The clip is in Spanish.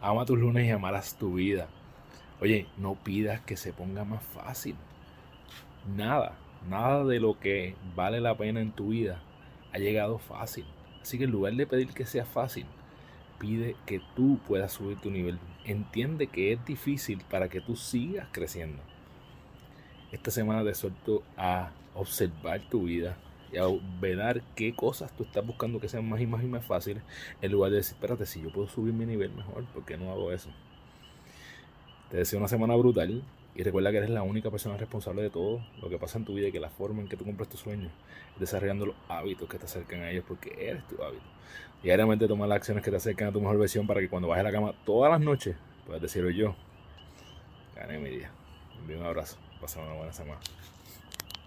Ama tus lunes y amarás tu vida. Oye, no pidas que se ponga más fácil. Nada, nada de lo que vale la pena en tu vida ha llegado fácil. Así que en lugar de pedir que sea fácil, pide que tú puedas subir tu nivel. Entiende que es difícil para que tú sigas creciendo. Esta semana te suelto a observar tu vida y a ver qué cosas tú estás buscando que sean más y más y más fáciles, en lugar de decir, espérate, si yo puedo subir mi nivel mejor, ¿por qué no hago eso? Te deseo una semana brutal y recuerda que eres la única persona responsable de todo lo que pasa en tu vida y que la forma en que tú cumples tus sueños es desarrollando los hábitos que te acercan a ellos porque eres tu hábito. Diariamente toma las acciones que te acercan a tu mejor versión para que cuando bajes a la cama todas las noches puedas decirlo yo. Gané mi día. Envío un abrazo. Pasar una buena semana.